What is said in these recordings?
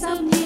some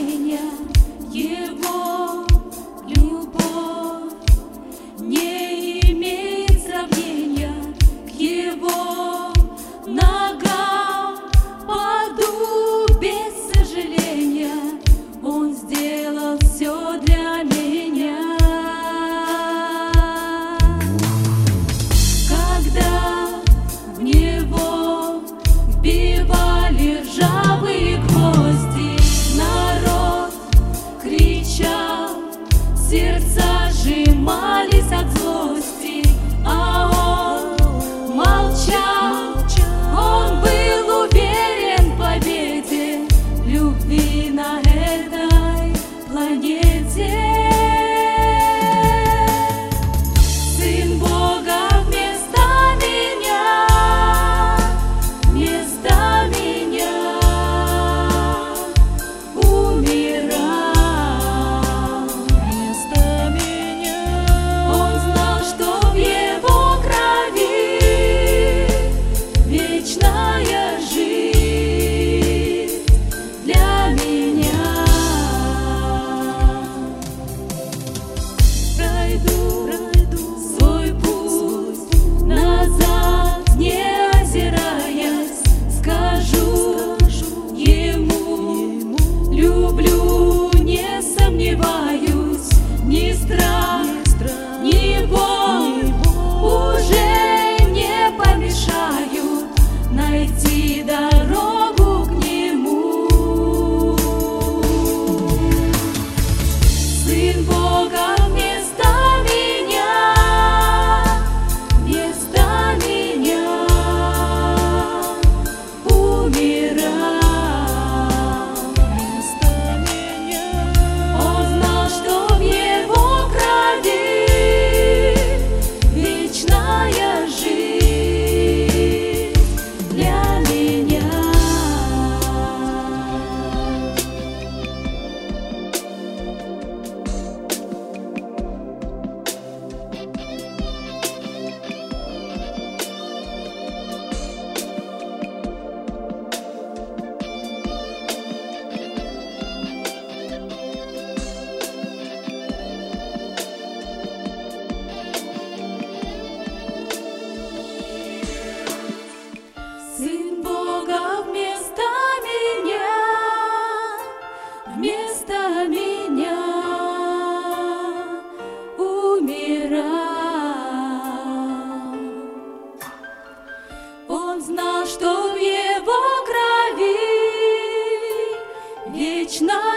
знал,